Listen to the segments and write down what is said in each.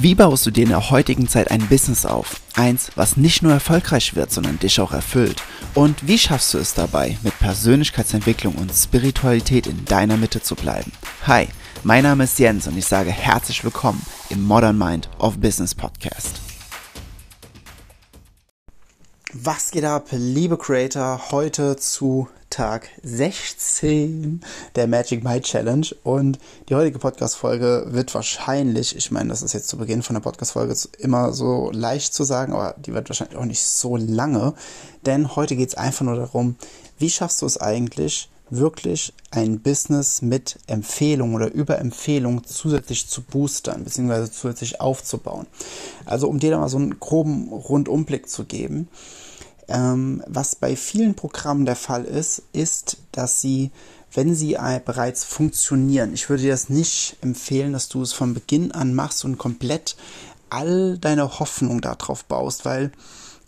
Wie baust du dir in der heutigen Zeit ein Business auf? Eins, was nicht nur erfolgreich wird, sondern dich auch erfüllt. Und wie schaffst du es dabei, mit Persönlichkeitsentwicklung und Spiritualität in deiner Mitte zu bleiben? Hi, mein Name ist Jens und ich sage herzlich willkommen im Modern Mind of Business Podcast. Was geht ab, liebe Creator? Heute zu Tag 16 der Magic Mind Challenge und die heutige Podcast-Folge wird wahrscheinlich, ich meine, das ist jetzt zu Beginn von der Podcast-Folge immer so leicht zu sagen, aber die wird wahrscheinlich auch nicht so lange, denn heute geht es einfach nur darum, wie schaffst du es eigentlich, wirklich ein Business mit Empfehlung oder über Empfehlung zusätzlich zu boostern, beziehungsweise zusätzlich aufzubauen. Also um dir da mal so einen groben Rundumblick zu geben. Ähm, was bei vielen Programmen der Fall ist, ist, dass sie, wenn sie bereits funktionieren, ich würde dir das nicht empfehlen, dass du es von Beginn an machst und komplett all deine Hoffnung darauf baust, weil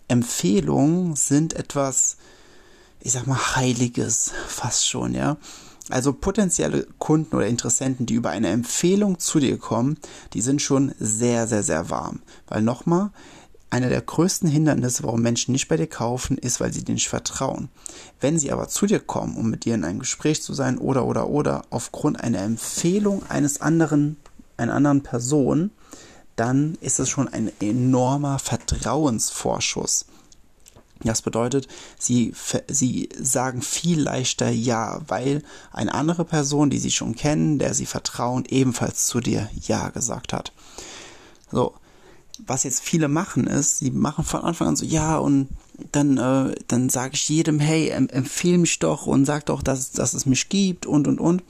Empfehlungen sind etwas, ich sag mal, Heiliges fast schon, ja. Also potenzielle Kunden oder Interessenten, die über eine Empfehlung zu dir kommen, die sind schon sehr, sehr, sehr warm. Weil nochmal, einer der größten Hindernisse, warum Menschen nicht bei dir kaufen, ist, weil sie dir nicht vertrauen. Wenn sie aber zu dir kommen, um mit dir in einem Gespräch zu sein oder oder oder aufgrund einer Empfehlung eines anderen, einer anderen Person, dann ist es schon ein enormer Vertrauensvorschuss. Das bedeutet, sie, sie sagen viel leichter Ja, weil eine andere Person, die sie schon kennen, der sie vertrauen, ebenfalls zu dir Ja gesagt hat. So, was jetzt viele machen ist, sie machen von Anfang an so, ja, und dann, äh, dann sage ich jedem, hey, empfehle mich doch und sag doch, dass, dass es mich gibt und und und.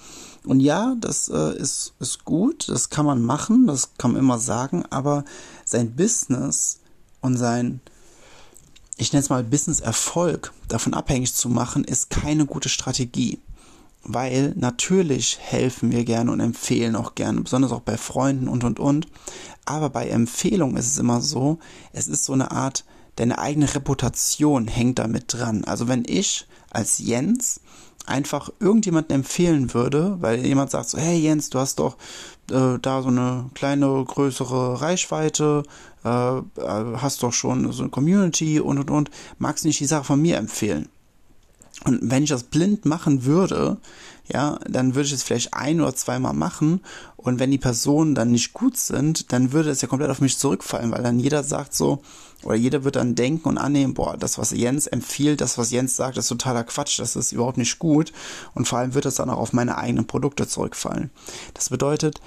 Und ja, das äh, ist, ist gut, das kann man machen, das kann man immer sagen, aber sein Business und sein, ich nenne es mal Business-Erfolg davon abhängig zu machen, ist keine gute Strategie weil natürlich helfen wir gerne und empfehlen auch gerne, besonders auch bei Freunden und und und. Aber bei Empfehlungen ist es immer so, es ist so eine Art, deine eigene Reputation hängt damit dran. Also wenn ich als Jens einfach irgendjemanden empfehlen würde, weil jemand sagt so, hey Jens, du hast doch äh, da so eine kleine, größere Reichweite, äh, äh hast doch schon so eine Community und und und, magst du nicht die Sache von mir empfehlen? Und wenn ich das blind machen würde, ja, dann würde ich es vielleicht ein oder zweimal machen. Und wenn die Personen dann nicht gut sind, dann würde es ja komplett auf mich zurückfallen, weil dann jeder sagt so, oder jeder wird dann denken und annehmen, boah, das, was Jens empfiehlt, das, was Jens sagt, ist totaler Quatsch, das ist überhaupt nicht gut. Und vor allem wird es dann auch auf meine eigenen Produkte zurückfallen. Das bedeutet,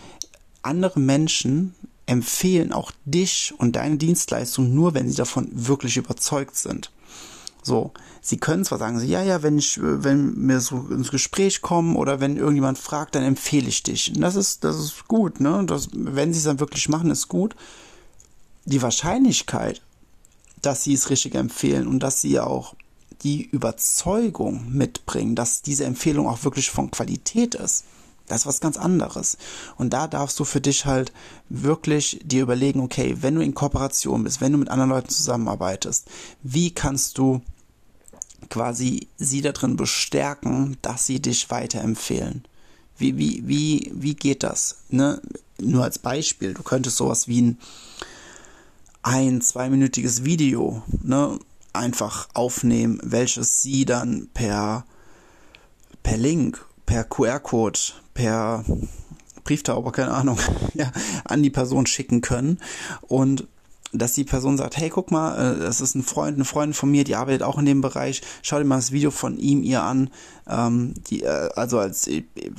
andere Menschen empfehlen auch dich und deine Dienstleistung nur, wenn sie davon wirklich überzeugt sind. So, sie können zwar sagen, ja, ja, wenn ich, wenn wir so ins Gespräch kommen oder wenn irgendjemand fragt, dann empfehle ich dich. Und das ist, das ist gut, ne? Das, wenn sie es dann wirklich machen, ist gut. Die Wahrscheinlichkeit, dass sie es richtig empfehlen und dass sie auch die Überzeugung mitbringen, dass diese Empfehlung auch wirklich von Qualität ist. Das ist was ganz anderes. Und da darfst du für dich halt wirklich dir überlegen, okay, wenn du in Kooperation bist, wenn du mit anderen Leuten zusammenarbeitest, wie kannst du quasi sie darin bestärken, dass sie dich weiterempfehlen. Wie, wie, wie, wie geht das? Ne? Nur als Beispiel, du könntest sowas wie ein ein, zweiminütiges Video ne, einfach aufnehmen, welches sie dann per, per Link, per QR-Code, per Brieftauber, keine Ahnung, ja, an die Person schicken können. Und dass die Person sagt, hey, guck mal, äh, das ist ein Freund, eine Freundin von mir, die arbeitet auch in dem Bereich, schau dir mal das Video von ihm, ihr an. Ähm, die, äh, also als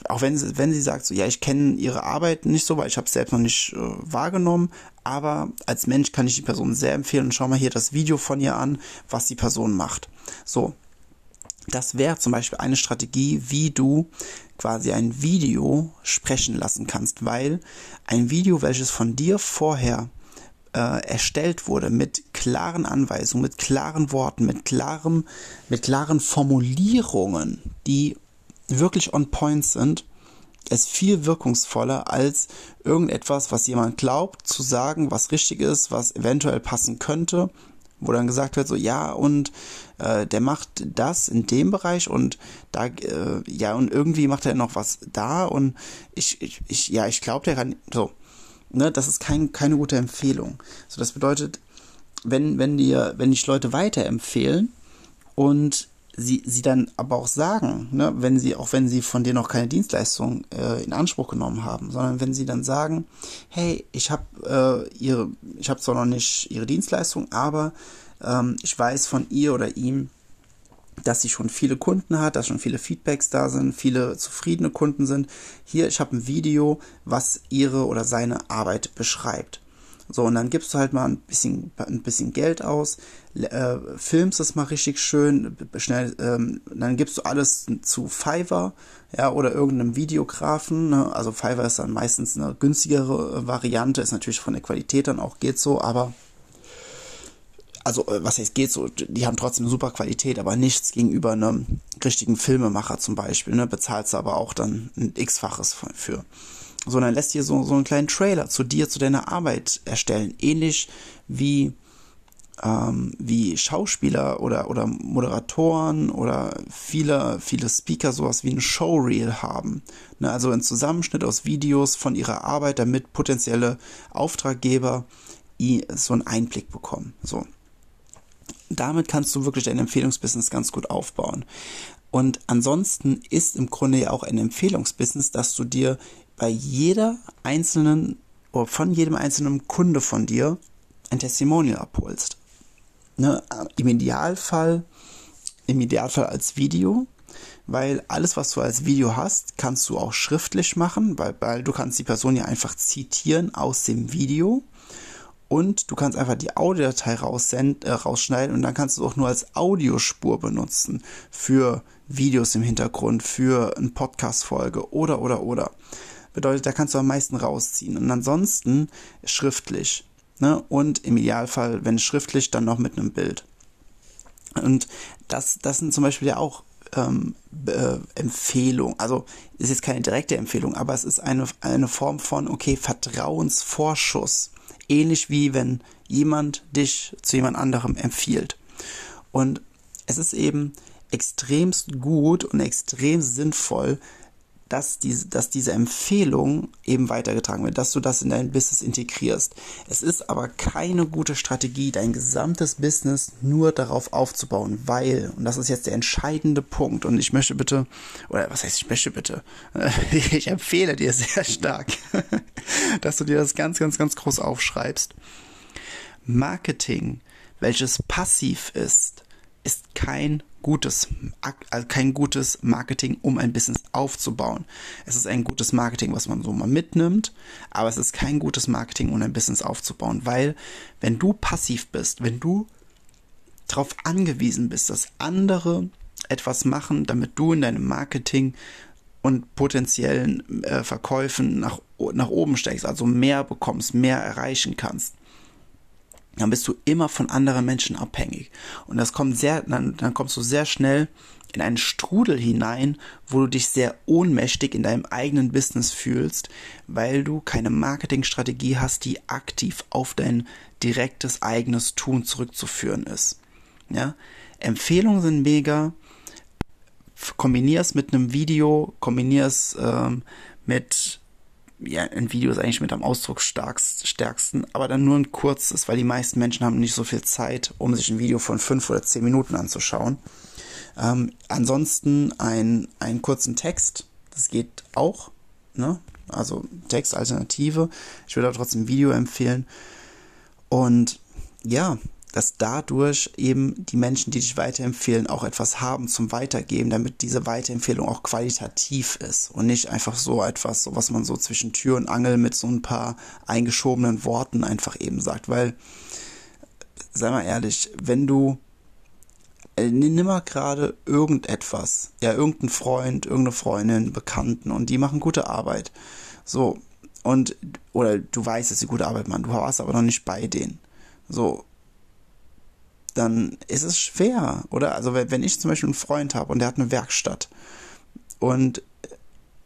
auch wenn sie, wenn sie sagt, so ja, ich kenne ihre Arbeit nicht so, weil ich habe es selbst noch nicht äh, wahrgenommen, aber als Mensch kann ich die Person sehr empfehlen und schau mal hier das Video von ihr an, was die Person macht. So, das wäre zum Beispiel eine Strategie, wie du quasi ein Video sprechen lassen kannst, weil ein Video, welches von dir vorher äh, erstellt wurde mit klaren Anweisungen, mit klaren Worten, mit klarem, mit klaren Formulierungen, die wirklich on point sind, ist viel wirkungsvoller als irgendetwas, was jemand glaubt zu sagen, was richtig ist, was eventuell passen könnte, wo dann gesagt wird, so ja und äh, der macht das in dem Bereich und da äh, ja und irgendwie macht er noch was da und ich ich, ich ja ich glaube der kann so ne, das ist kein, keine gute Empfehlung. So, das bedeutet, wenn, wenn dir, wenn dich Leute weiterempfehlen und sie, sie dann aber auch sagen, ne, wenn sie, auch wenn sie von dir noch keine Dienstleistung äh, in Anspruch genommen haben, sondern wenn sie dann sagen, hey, ich habe äh, ihre, zwar noch nicht ihre Dienstleistung, aber ähm, ich weiß von ihr oder ihm, dass sie schon viele Kunden hat, dass schon viele Feedbacks da sind, viele zufriedene Kunden sind. Hier, ich habe ein Video, was ihre oder seine Arbeit beschreibt. So, und dann gibst du halt mal ein bisschen, ein bisschen Geld aus, äh, filmst es mal richtig schön, schnell, ähm, dann gibst du alles zu Fiverr, ja, oder irgendeinem Videografen, ne? also Fiverr ist dann meistens eine günstigere Variante, ist natürlich von der Qualität dann auch geht so, aber also äh, was heißt geht so, die haben trotzdem super Qualität, aber nichts gegenüber einem richtigen Filmemacher zum Beispiel, ne, bezahlst du aber auch dann ein x-faches für. Sondern lässt dir so, so einen kleinen Trailer zu dir, zu deiner Arbeit erstellen, ähnlich wie ähm, wie Schauspieler oder, oder Moderatoren oder viele, viele Speaker sowas wie ein Showreel haben. Ne, also ein Zusammenschnitt aus Videos von ihrer Arbeit, damit potenzielle Auftraggeber so einen Einblick bekommen. So damit kannst du wirklich dein Empfehlungsbusiness ganz gut aufbauen. Und ansonsten ist im Grunde ja auch ein Empfehlungsbusiness, dass du dir bei jeder einzelnen oder von jedem einzelnen Kunde von dir ein Testimonial abholst. Ne? Im Idealfall, im Idealfall als Video, weil alles, was du als Video hast, kannst du auch schriftlich machen, weil, weil du kannst die Person ja einfach zitieren aus dem Video und du kannst einfach die Audiodatei äh, rausschneiden und dann kannst du auch nur als Audiospur benutzen für Videos im Hintergrund, für eine Podcast-Folge oder, oder, oder. Bedeutet, da kannst du am meisten rausziehen. Und ansonsten schriftlich. Ne? Und im Idealfall, wenn schriftlich, dann noch mit einem Bild. Und das, das sind zum Beispiel ja auch ähm, äh, Empfehlungen. Also ist jetzt keine direkte Empfehlung, aber es ist eine, eine Form von, okay, Vertrauensvorschuss ähnlich wie wenn jemand dich zu jemand anderem empfiehlt. Und es ist eben extremst gut und extrem sinnvoll, dass diese, dass diese Empfehlung eben weitergetragen wird, dass du das in dein Business integrierst. Es ist aber keine gute Strategie, dein gesamtes Business nur darauf aufzubauen, weil, und das ist jetzt der entscheidende Punkt, und ich möchte bitte, oder was heißt ich möchte bitte, ich empfehle dir sehr stark, dass du dir das ganz, ganz, ganz groß aufschreibst. Marketing, welches passiv ist, ist kein gutes, also kein gutes Marketing, um ein Business aufzubauen. Es ist ein gutes Marketing, was man so mal mitnimmt, aber es ist kein gutes Marketing, um ein Business aufzubauen, weil wenn du passiv bist, wenn du darauf angewiesen bist, dass andere etwas machen, damit du in deinem Marketing und potenziellen äh, Verkäufen nach, nach oben steigst, also mehr bekommst, mehr erreichen kannst, dann bist du immer von anderen Menschen abhängig. Und das kommt sehr, dann, dann kommst du sehr schnell in einen Strudel hinein, wo du dich sehr ohnmächtig in deinem eigenen Business fühlst, weil du keine Marketingstrategie hast, die aktiv auf dein direktes eigenes Tun zurückzuführen ist. Ja? Empfehlungen sind mega. Kombinier es mit einem Video, kombinier es ähm, mit ja, ein Video ist eigentlich mit am ausdrucksstärksten, aber dann nur ein kurzes, weil die meisten Menschen haben nicht so viel Zeit, um sich ein Video von fünf oder zehn Minuten anzuschauen. Ähm, ansonsten ein, einen kurzen Text, das geht auch, ne? Also Textalternative. Ich würde aber trotzdem Video empfehlen. Und ja, dass dadurch eben die Menschen, die dich weiterempfehlen, auch etwas haben zum Weitergeben, damit diese Weiterempfehlung auch qualitativ ist und nicht einfach so etwas, so was man so zwischen Tür und Angel mit so ein paar eingeschobenen Worten einfach eben sagt, weil, sei mal ehrlich, wenn du äh, nimm mal gerade irgendetwas, ja, irgendein Freund, irgendeine Freundin, Bekannten und die machen gute Arbeit. So, und, oder du weißt, dass sie gute Arbeit machen, du warst aber noch nicht bei denen. So, dann ist es schwer, oder? Also wenn ich zum Beispiel einen Freund habe und der hat eine Werkstatt und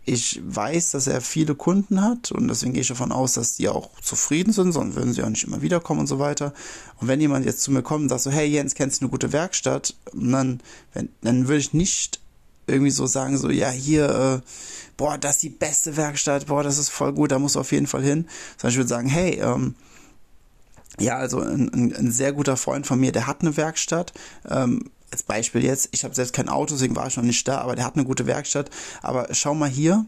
ich weiß, dass er viele Kunden hat und deswegen gehe ich davon aus, dass die auch zufrieden sind, sonst würden sie auch nicht immer wiederkommen und so weiter. Und wenn jemand jetzt zu mir kommt und sagt so, hey Jens, kennst du eine gute Werkstatt? Und dann, wenn, dann würde ich nicht irgendwie so sagen, so, ja, hier, äh, boah, das ist die beste Werkstatt, boah, das ist voll gut, da musst du auf jeden Fall hin. Sondern ich würde sagen, hey, ähm, ja, also ein, ein, ein, sehr guter Freund von mir, der hat eine Werkstatt. Ähm, als Beispiel jetzt, ich habe selbst kein Auto, deswegen war ich noch nicht da, aber der hat eine gute Werkstatt. Aber schau mal hier,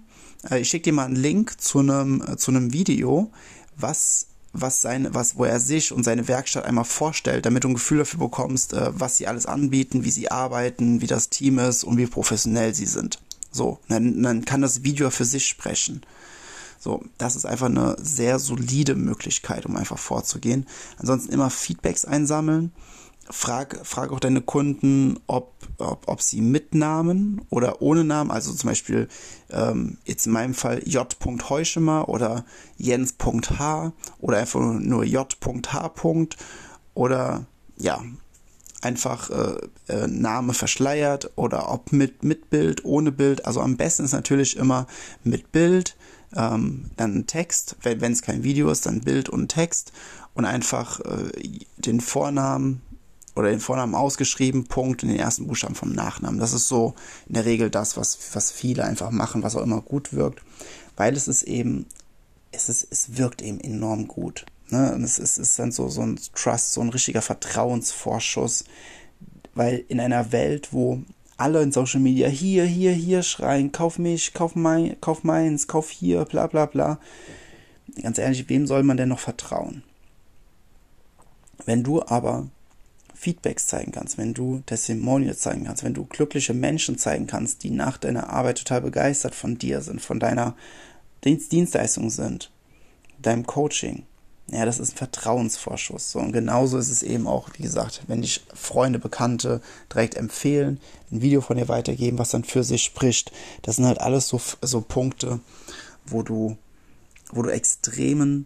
äh, ich schicke dir mal einen Link zu einem, äh, zu einem Video, was was seine, was, wo er sich und seine Werkstatt einmal vorstellt, damit du ein Gefühl dafür bekommst, äh, was sie alles anbieten, wie sie arbeiten, wie das Team ist und wie professionell sie sind. So, dann, dann kann das Video für sich sprechen. So, das ist einfach eine sehr solide Möglichkeit, um einfach vorzugehen. Ansonsten immer Feedbacks einsammeln. Frag, frag auch deine Kunden, ob, ob, ob sie mit Namen oder ohne Namen, also zum Beispiel ähm, jetzt in meinem Fall J.Heuschemer oder Jens.H oder einfach nur J.H. oder ja, einfach äh, äh, Name verschleiert oder ob mit, mit Bild, ohne Bild. Also am besten ist natürlich immer mit Bild, ähm, dann Text, wenn es kein Video ist, dann Bild und Text und einfach äh, den Vornamen oder den Vornamen ausgeschrieben, Punkt in den ersten Buchstaben vom Nachnamen. Das ist so in der Regel das, was, was viele einfach machen, was auch immer gut wirkt, weil es ist eben, es ist, es wirkt eben enorm gut. Ne? Und es ist, es ist dann so, so ein Trust, so ein richtiger Vertrauensvorschuss, weil in einer Welt, wo alle in Social Media hier, hier, hier schreien, kauf mich, kauf mein, kauf meins, kauf hier, bla bla bla. Ganz ehrlich, wem soll man denn noch vertrauen? Wenn du aber Feedbacks zeigen kannst, wenn du Testimonials zeigen kannst, wenn du glückliche Menschen zeigen kannst, die nach deiner Arbeit total begeistert von dir sind, von deiner Dienstleistung sind, deinem Coaching, ja, das ist ein Vertrauensvorschuss. So, und genauso ist es eben auch, wie gesagt, wenn dich Freunde, Bekannte direkt empfehlen, ein Video von dir weitergeben, was dann für sich spricht. Das sind halt alles so, so Punkte, wo du, wo du extremen,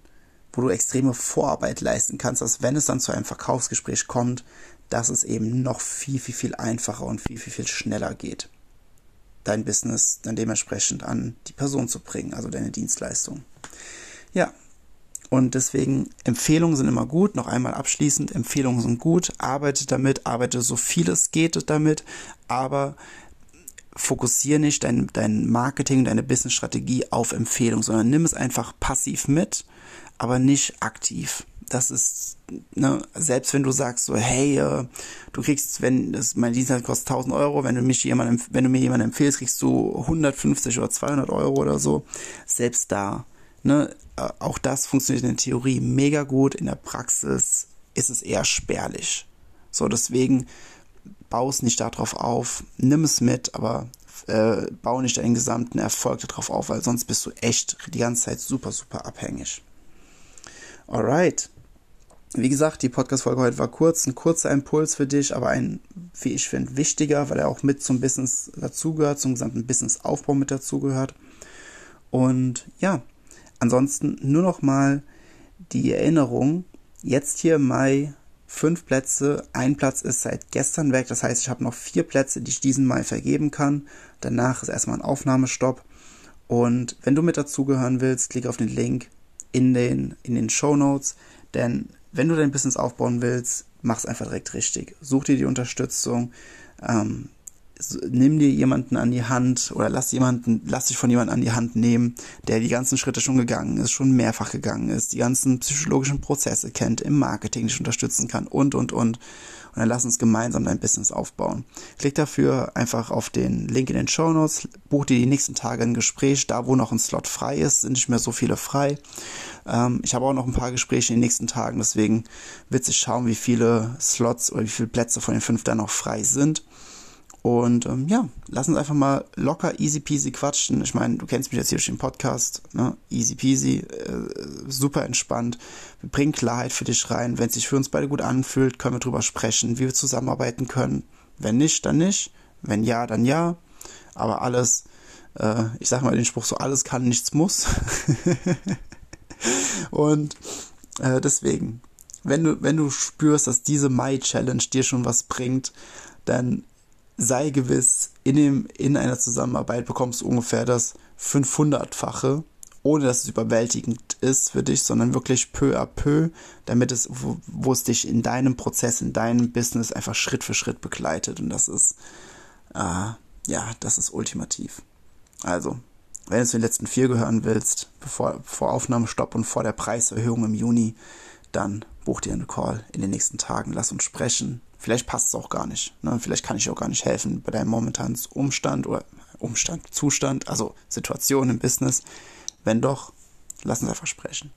wo du extreme Vorarbeit leisten kannst, dass wenn es dann zu einem Verkaufsgespräch kommt, dass es eben noch viel, viel, viel einfacher und viel, viel, viel schneller geht, dein Business dann dementsprechend an die Person zu bringen, also deine Dienstleistung. Ja, und deswegen Empfehlungen sind immer gut. Noch einmal abschließend, Empfehlungen sind gut. Arbeite damit, arbeite so viel es geht damit, aber fokussiere nicht dein, dein Marketing, deine Business-Strategie auf Empfehlungen, sondern nimm es einfach passiv mit, aber nicht aktiv. Das ist, ne, selbst wenn du sagst so, hey, äh, du kriegst, wenn das, mein Dienstag kostet 1000 Euro, wenn du mich jemandem, wenn du mir jemanden empfehlst, kriegst du 150 oder 200 Euro oder so. Selbst da Ne, äh, auch das funktioniert in der Theorie mega gut, in der Praxis ist es eher spärlich. So, deswegen bau es nicht darauf auf, nimm es mit, aber äh, bau nicht deinen gesamten Erfolg darauf auf, weil sonst bist du echt die ganze Zeit super, super abhängig. Alright. Wie gesagt, die Podcast-Folge heute war kurz, ein kurzer Impuls für dich, aber ein, wie ich finde, wichtiger, weil er auch mit zum Business dazugehört, zum gesamten Business-Aufbau mit dazugehört. Und ja, Ansonsten nur noch mal die Erinnerung, jetzt hier im Mai fünf Plätze, ein Platz ist seit gestern weg, das heißt, ich habe noch vier Plätze, die ich diesen Mai vergeben kann. Danach ist erstmal ein Aufnahmestopp. Und wenn du mit dazugehören willst, klick auf den Link in den, in den Show Notes, denn wenn du dein Business aufbauen willst, mach es einfach direkt richtig. Such dir die Unterstützung. Ähm, nimm dir jemanden an die Hand oder lass jemanden, lass dich von jemandem an die Hand nehmen, der die ganzen Schritte schon gegangen ist, schon mehrfach gegangen ist, die ganzen psychologischen Prozesse kennt, im Marketing dich unterstützen kann und, und, und. Und dann lass uns gemeinsam dein Business aufbauen. Klick dafür einfach auf den Link in den Show Notes, buch dir die nächsten Tage ein Gespräch, da wo noch ein Slot frei ist, sind nicht mehr so viele frei. Ähm, ich habe auch noch ein paar Gespräche in den nächsten Tagen, deswegen wird sich schauen, wie viele Slots oder wie viele Plätze von den fünf da noch frei sind. Und ähm, ja, lass uns einfach mal locker, easy peasy quatschen. Ich meine, du kennst mich jetzt hier durch den Podcast, ne? Easy peasy, äh, super entspannt. Wir bringen Klarheit für dich rein. Wenn es sich für uns beide gut anfühlt, können wir drüber sprechen, wie wir zusammenarbeiten können. Wenn nicht, dann nicht. Wenn ja, dann ja. Aber alles, äh, ich sag mal den Spruch so, alles kann, nichts muss. Und äh, deswegen, wenn du, wenn du spürst, dass diese Mai-Challenge dir schon was bringt, dann sei gewiss, in, dem, in einer Zusammenarbeit bekommst du ungefähr das 500-fache, ohne dass es überwältigend ist für dich, sondern wirklich peu à peu, damit es, wo, wo es dich in deinem Prozess, in deinem Business einfach Schritt für Schritt begleitet. Und das ist, äh, ja, das ist ultimativ. Also, Wenn du zu den letzten vier gehören willst, bevor, vor Aufnahmestopp und vor der Preiserhöhung im Juni, dann buch dir einen Call in den nächsten Tagen, lass uns sprechen. Vielleicht passt es auch gar nicht. Ne? Vielleicht kann ich auch gar nicht helfen bei deinem momentanen Umstand oder Umstand, Zustand, also Situation im Business. Wenn doch, lass uns einfach sprechen.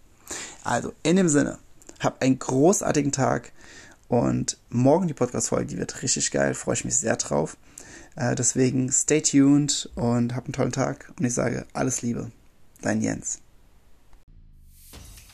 Also, in dem Sinne, hab einen großartigen Tag und morgen die Podcast-Folge, die wird richtig geil, freue ich mich sehr drauf. Äh, deswegen stay tuned und hab einen tollen Tag und ich sage alles Liebe. Dein Jens.